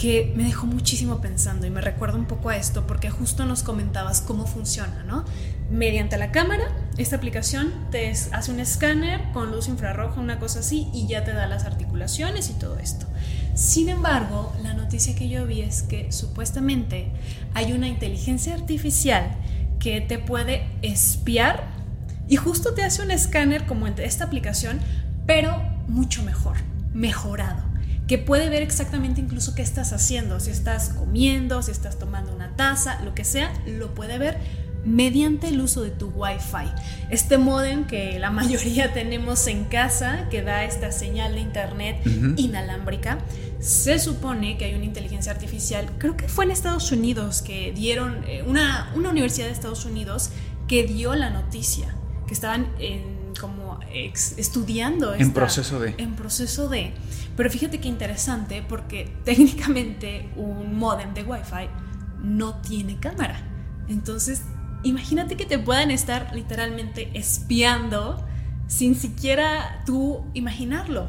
que me dejó muchísimo pensando y me recuerda un poco a esto porque justo nos comentabas cómo funciona, ¿no? Mediante la cámara, esta aplicación te hace un escáner con luz infrarroja, una cosa así, y ya te da las articulaciones y todo esto. Sin embargo, la noticia que yo vi es que supuestamente hay una inteligencia artificial que te puede espiar y justo te hace un escáner como esta aplicación, pero mucho mejor, mejorado que puede ver exactamente incluso qué estás haciendo, si estás comiendo, si estás tomando una taza, lo que sea, lo puede ver mediante el uso de tu Wi-Fi. Este modem que la (laughs) mayoría tenemos en casa, que da esta señal de internet inalámbrica, se supone que hay una inteligencia artificial, creo que fue en Estados Unidos, que dieron, eh, una, una universidad de Estados Unidos que dio la noticia, que estaban en como estudiando. en proceso de. En proceso de. Pero fíjate qué interesante porque (laughs) técnicamente un modem de Wi-Fi no tiene cámara. Entonces, imagínate que te puedan estar literalmente espiando sin siquiera tú imaginarlo.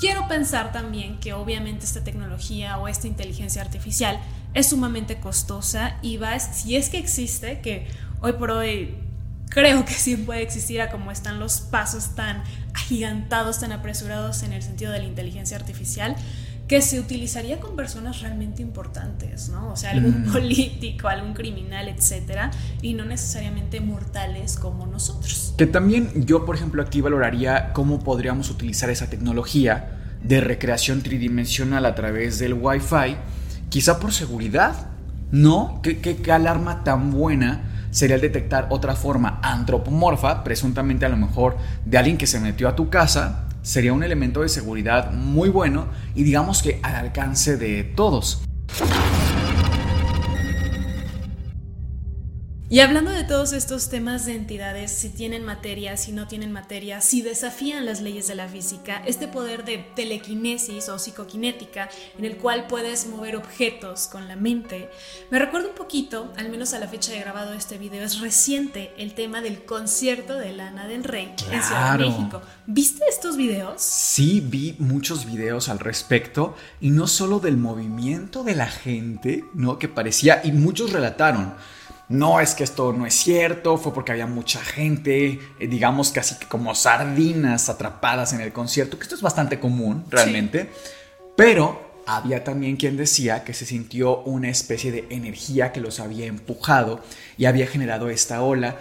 Quiero pensar también que obviamente esta tecnología o esta inteligencia artificial es sumamente costosa y va, si es que existe, que hoy por hoy creo que sí puede existir a como están los pasos tan agigantados, tan apresurados en el sentido de la inteligencia artificial, que se utilizaría con personas realmente importantes, ¿no? O sea, algún mm. político, algún criminal, etcétera, y no necesariamente mortales como nosotros. Que también yo, por ejemplo, aquí valoraría cómo podríamos utilizar esa tecnología de recreación tridimensional a través del Wi-Fi, quizá por seguridad, ¿no? ¿Qué, qué alarma tan buena? Sería el detectar otra forma antropomorfa, presuntamente a lo mejor de alguien que se metió a tu casa, sería un elemento de seguridad muy bueno y digamos que al alcance de todos. Y hablando de todos estos temas de entidades, si tienen materia, si no tienen materia, si desafían las leyes de la física, este poder de telequinesis o psicoquinética en el cual puedes mover objetos con la mente, me recuerda un poquito, al menos a la fecha de grabado este video, es reciente el tema del concierto de Lana del Rey en Ciudad de México. ¿Viste estos videos? Sí, vi muchos videos al respecto y no solo del movimiento de la gente, ¿no? Que parecía, y muchos relataron no es que esto no es cierto, fue porque había mucha gente, eh, digamos casi como sardinas atrapadas en el concierto, que esto es bastante común realmente, pero había también quien decía que se sintió una especie de energía que los había empujado y había generado esta ola.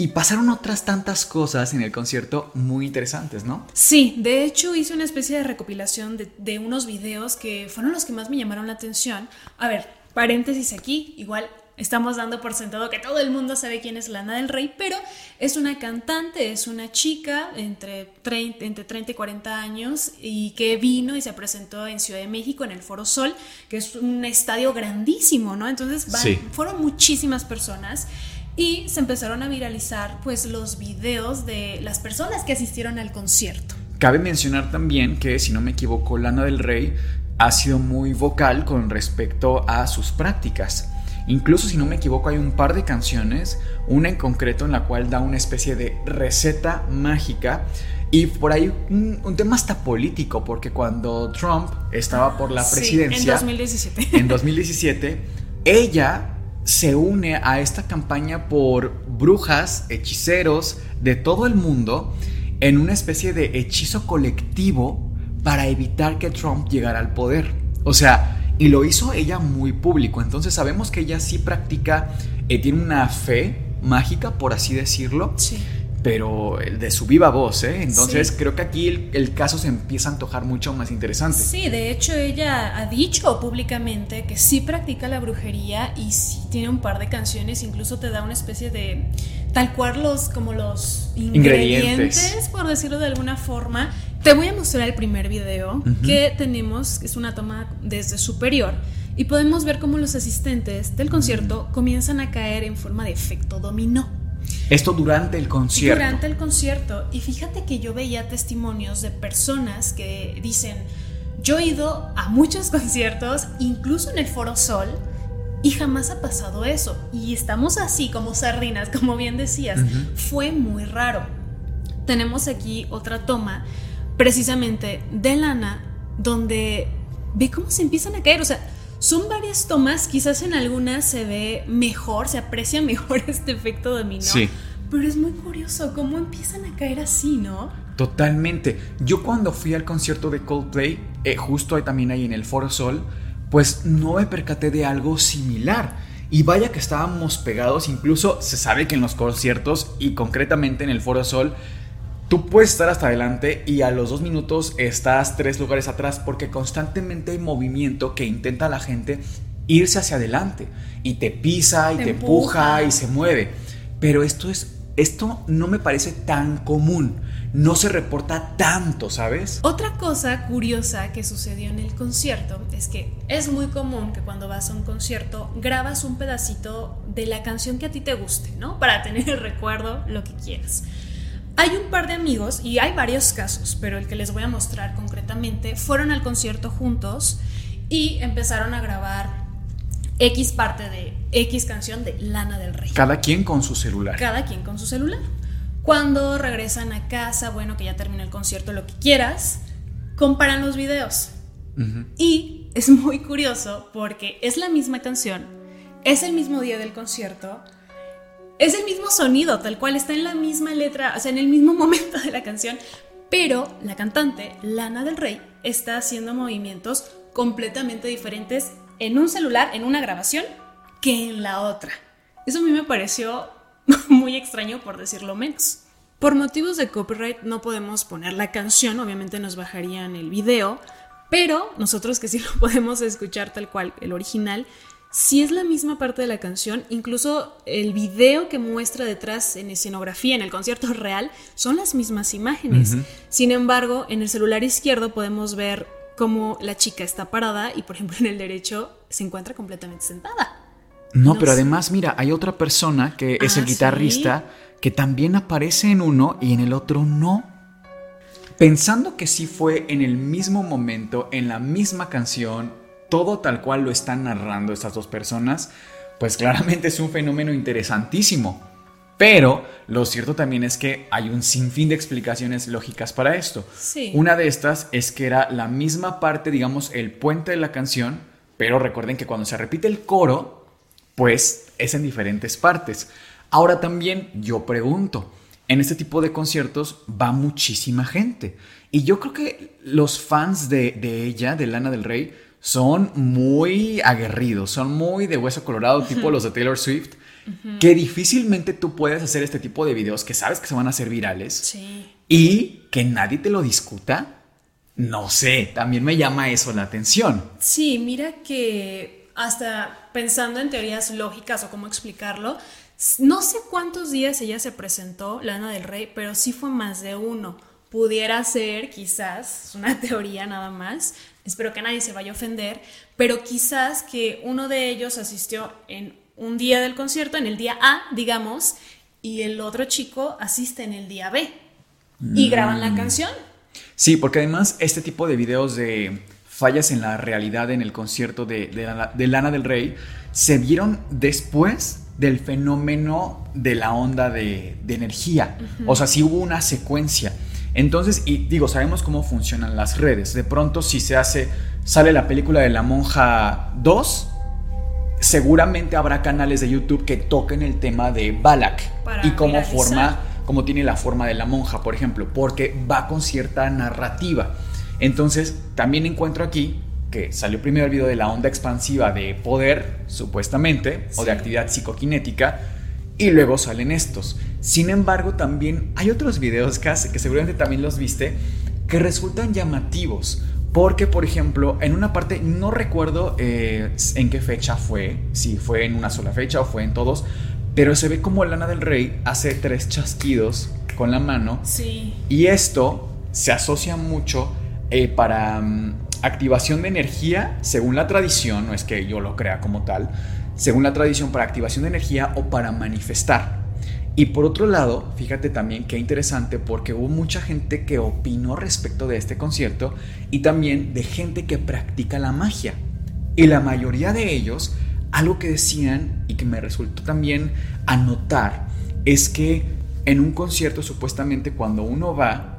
Y pasaron otras tantas cosas en el concierto muy interesantes, ¿no? Sí, de hecho hice una especie de recopilación de, de unos videos que fueron los que más me llamaron la atención. A ver, paréntesis aquí, igual Estamos dando por sentado que todo el mundo sabe quién es Lana del Rey, pero es una cantante, es una chica entre 30, entre 30 y 40 años y que vino y se presentó en Ciudad de México en el Foro Sol, que es un estadio grandísimo, ¿no? Entonces fueron muchísimas personas y se empezaron a viralizar pues los videos de las personas que asistieron al concierto. Cabe mencionar también que, si no me equivoco, Lana del Rey ha sido muy vocal con respecto a sus prácticas. Incluso si no me equivoco hay un par de canciones, una en concreto en la cual da una especie de receta mágica y por ahí un, tema hasta político, porque cuando Trump estaba por la presidencia... en 2017. En 2017, ella se une a esta campaña por brujas, hechiceros de todo el mundo en una especie de hechizo colectivo para evitar que Trump llegara al poder. O sea, y lo hizo ella muy público. Entonces sabemos que ella sí practica, eh, tiene una fe mágica, por así decirlo. Sí. Pero de su viva voz, ¿eh? Entonces creo que aquí el, caso se empieza a antojar mucho más interesante. Sí, de hecho ella ha dicho públicamente que sí practica la brujería y sí tiene un par de canciones, incluso te da una especie de tal cual los como los ingredientes. por decirlo de alguna forma, te voy a mostrar el primer video que tenemos, es una toma desde superior, y podemos ver cómo los asistentes del concierto comienzan a caer en forma de efecto dominó. Esto durante el concierto. Durante el concierto. Y fíjate que yo veía testimonios de personas que dicen, yo he ido a muchos (laughs) conciertos, incluso en el Foro Sol, y jamás ha pasado eso. Y estamos así como sardinas, (laughs) como bien decías. Fue muy raro. Tenemos aquí otra toma precisamente de lana, donde ve cómo se empiezan a caer. O sea, Son varias tomas, quizás en algunas se ve mejor, se aprecia (laughs) mejor este efecto dominó. Sí. Pero es muy curioso cómo empiezan a caer así, ¿no? Totalmente. Yo cuando fui al concierto de Coldplay, eh, justo ahí también ahí en el Foro Sol, pues no me percaté de algo similar. Y vaya que estábamos pegados, incluso se sabe que en los conciertos y concretamente en el Foro Sol, tú puedes estar hasta adelante y a los dos minutos estás tres lugares atrás porque constantemente hay movimiento que intenta la gente irse hacia adelante y te pisa y te, empuja y se mueve. Pero esto es esto no me parece tan común. No se reporta tanto, ¿sabes? Otra cosa curiosa que sucedió en el concierto es que es muy común que cuando vas a un concierto grabas un pedacito de la canción que a ti te guste, ¿no? Para tener el recuerdo, lo que quieras. Hay un par de amigos, y hay varios casos, pero el que les voy a mostrar concretamente, fueron al concierto juntos y empezaron a grabar X parte de X canción de Lana del Rey. Cada quien con su celular. Cada quien con su celular. Cuando regresan a casa, bueno, que ya termina el concierto, lo que quieras, comparan los videos. Y es muy curioso porque es la misma canción, es el mismo día del concierto, es el mismo sonido, tal cual está en la misma letra, o sea, en el mismo (laughs) momento de la canción, pero la cantante, Lana del Rey, está haciendo movimientos completamente diferentes en un celular, en una grabación, que en la otra. Eso a mí me pareció (laughs) muy extraño por decirlo menos. Por motivos de copyright no podemos poner la canción, obviamente nos bajarían el video, pero nosotros que sí lo (laughs) podemos escuchar tal cual, el original, si es la misma parte de la canción, incluso el video que muestra detrás en escenografía, en el concierto (laughs) real, son las mismas imágenes. Sin embargo, en el celular izquierdo podemos ver como la chica está parada y por ejemplo (laughs) en el derecho se encuentra completamente sentada. No, pero además, mira, hay otra persona que es el ah, guitarrista que también aparece en uno y en el otro no. Pensando que sí fue en el mismo momento, en la misma canción, todo tal cual lo están narrando estas dos personas, pues claramente es un fenómeno interesantísimo. Pero lo cierto también es que hay un sinfín de explicaciones lógicas para esto. Una de estas es que era la misma parte, digamos, el puente de la canción, pero recuerden que cuando se repite el coro, pues es en diferentes partes. Ahora también yo pregunto, en este tipo de conciertos va muchísima gente. Y yo creo que los fans de, de ella, de Lana del Rey, son muy aguerridos, son muy de hueso colorado, tipo los de Taylor Swift que difícilmente tú puedes hacer este tipo de videos que sabes que se van a hacer virales y que nadie te lo discuta. No sé, también me llama eso la atención. Sí, mira que hasta pensando en teorías lógicas o cómo explicarlo, no sé cuántos días ella se presentó, Lana del Rey, pero sí fue más de uno. Pudiera ser, quizás, una (laughs) teoría nada más, espero que nadie se vaya a ofender, pero quizás que uno de ellos asistió en un día del concierto, en el día A, digamos, y el otro chico asiste en el día B y mm. graban la canción. Sí, porque además este tipo de videos de fallas en la realidad en el concierto de, Lana del Rey se vieron después del fenómeno de la onda de, energía. O sea, sí hubo una secuencia. Entonces, y digo, sabemos cómo funcionan las redes. De pronto, si se hace, sale la película de la monja 2, seguramente habrá canales de YouTube que toquen el tema de Balak y cómo forma, cómo tiene la forma de la monja, por ejemplo, porque va con cierta narrativa. Entonces, también encuentro aquí que salió primero el video de la onda expansiva de poder, supuestamente, o de actividad psicoquinética, y luego salen estos. Sin embargo, también hay otros videos que, que seguramente también los viste, que resultan llamativos porque, por ejemplo, en una parte, no recuerdo eh, en qué fecha fue, si fue en una sola fecha o fue en todos, pero se ve como Lana del Rey hace tres chasquidos con la mano. Sí. Y esto se asocia mucho eh, para mm, activación de energía, según la tradición, no es que yo lo crea como tal, según la tradición para activación de energía o para manifestar. Y por otro lado, fíjate también qué interesante porque hubo mucha gente que opinó respecto de este concierto y también de gente que practica la magia. Y la mayoría de ellos, algo que decían y que me resultó también anotar, es que en un concierto supuestamente cuando uno va,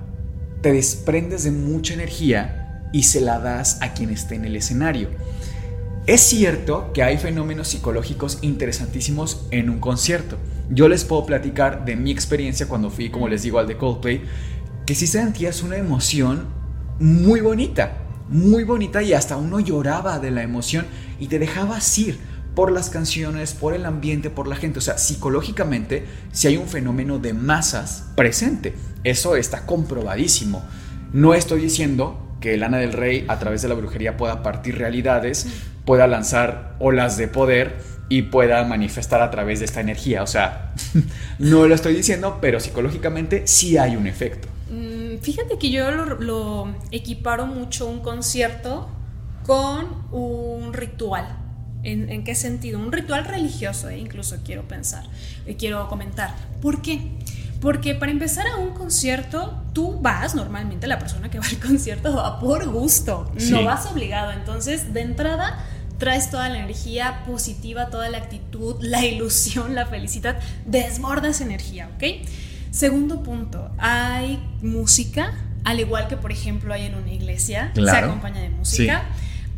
te desprendes de mucha energía y se la das a quien esté en el escenario. Es cierto que hay fenómenos psicológicos interesantísimos en un concierto. Yo les puedo platicar de mi experiencia cuando fui, como les digo, al de Coldplay, que sí sentías una emoción muy bonita, muy bonita y hasta uno lloraba de la emoción y te dejabas ir por las canciones, por el ambiente, por la gente. O sea, psicológicamente, si hay un fenómeno de masas presente, eso está comprobadísimo. No estoy diciendo que Lana del Rey a través de la brujería pueda partir realidades, pueda lanzar olas de poder y pueda manifestar a través de esta energía. O sea, (laughs) no lo estoy diciendo, pero psicológicamente sí hay un efecto. Mm, fíjate que yo lo, equiparo mucho un concierto con un ritual. ¿En, qué sentido? Un ritual religioso, eh, incluso quiero pensar, eh, quiero comentar. ¿Por qué? Porque para empezar a un concierto, tú vas, normalmente la persona que va al (laughs) concierto va por gusto, no vas obligado. Entonces, de entrada, traes toda la energía positiva, toda la actitud, (laughs) la ilusión, la felicidad, desbordas energía, ¿ok? Segundo punto, hay música, al igual que por ejemplo hay en una iglesia, se acompaña de música.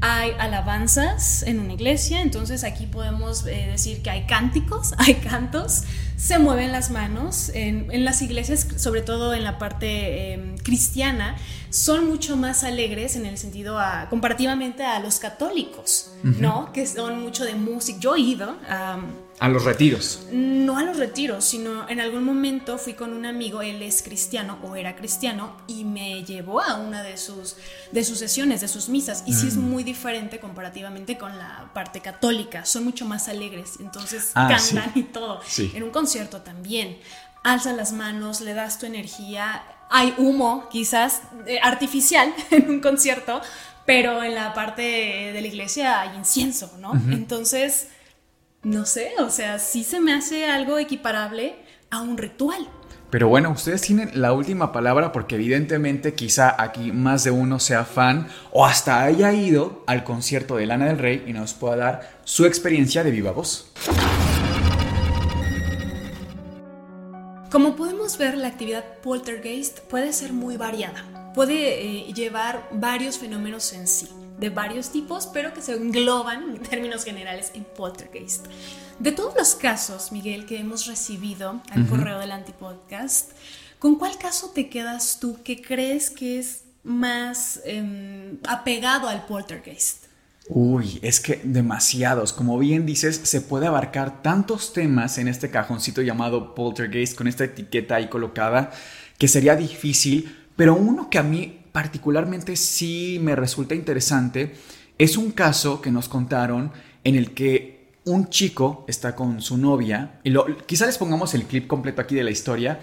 Hay alabanzas en una iglesia, entonces aquí podemos eh, decir que hay cánticos, (laughs) hay cantos, se mueven las manos. En, las iglesias, sobre todo en la parte em, cristiana, son mucho más alegres en el sentido comparativamente a los católicos, ¿no? Que son mucho de música. Yo he ido a... A los retiros. No a los retiros, sino en algún momento fui con un amigo, él es cristiano o era cristiano, y me llevó a una de sus, de sus sesiones, de sus misas. Y sí es mm. muy diferente comparativamente con la parte católica. Son mucho más alegres, entonces ah, cantan y todo. En un concierto también. Alza las manos, le das tu energía. Hay humo, quizás eh, artificial (laughs) en un concierto, pero en la parte de la iglesia hay incienso, ¿no? Entonces no sé, o sea, sí se me hace algo equiparable a un ritual. Pero bueno, ustedes tienen la última palabra porque evidentemente quizá aquí más de uno sea fan o hasta haya ido al concierto de Lana del Rey y nos pueda dar su experiencia de viva voz. Como podemos ver, la actividad poltergeist puede ser muy variada. Puede eh, llevar varios fenómenos en sí de varios tipos, pero que se engloban en términos generales en poltergeist. De todos los casos, Miguel, que hemos recibido al correo del Antipodcast, ¿con cuál caso te quedas tú que crees que es más em, apegado al poltergeist? Uy, es que demasiados. Como bien dices, se puede abarcar tantos temas en este cajoncito llamado poltergeist con esta etiqueta ahí colocada que sería difícil, pero uno que a mí particularmente sí me resulta interesante es un caso que nos contaron en el que un chico está con su novia, y lo, quizá les pongamos el clip completo aquí de la historia,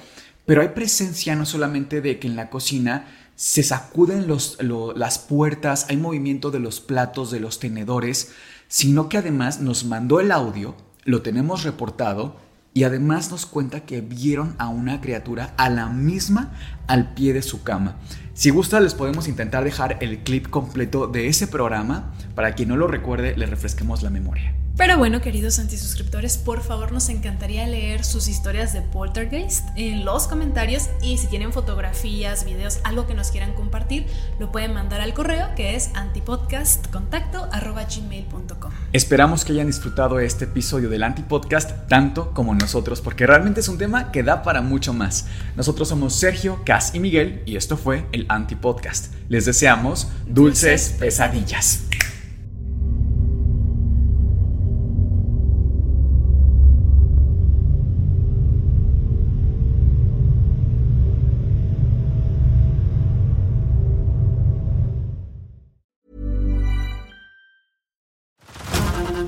pero hay presencia no solamente de que en la cocina se sacuden las puertas, hay movimiento de los platos, de los tenedores, sino que además nos mandó el audio, lo tenemos reportado, y además nos cuenta que vieron a una criatura a la misma al pie de su cama. Si gusta, les podemos intentar dejar el clip completo de ese programa. Para quien no lo recuerde, le refresquemos la memoria. Pero bueno, queridos antisuscriptores, por favor nos encantaría leer sus historias de poltergeist en los comentarios y si tienen fotografías, videos, algo que nos quieran compartir, lo pueden mandar al correo que es antipodcastcontacto@gmail.com. Esperamos que hayan disfrutado este episodio del Antipodcast tanto como nosotros, porque realmente es un tema que da para mucho más. Nosotros somos Sergio, Cas y Miguel y esto fue el Antipodcast. Les deseamos dulces pesadillas.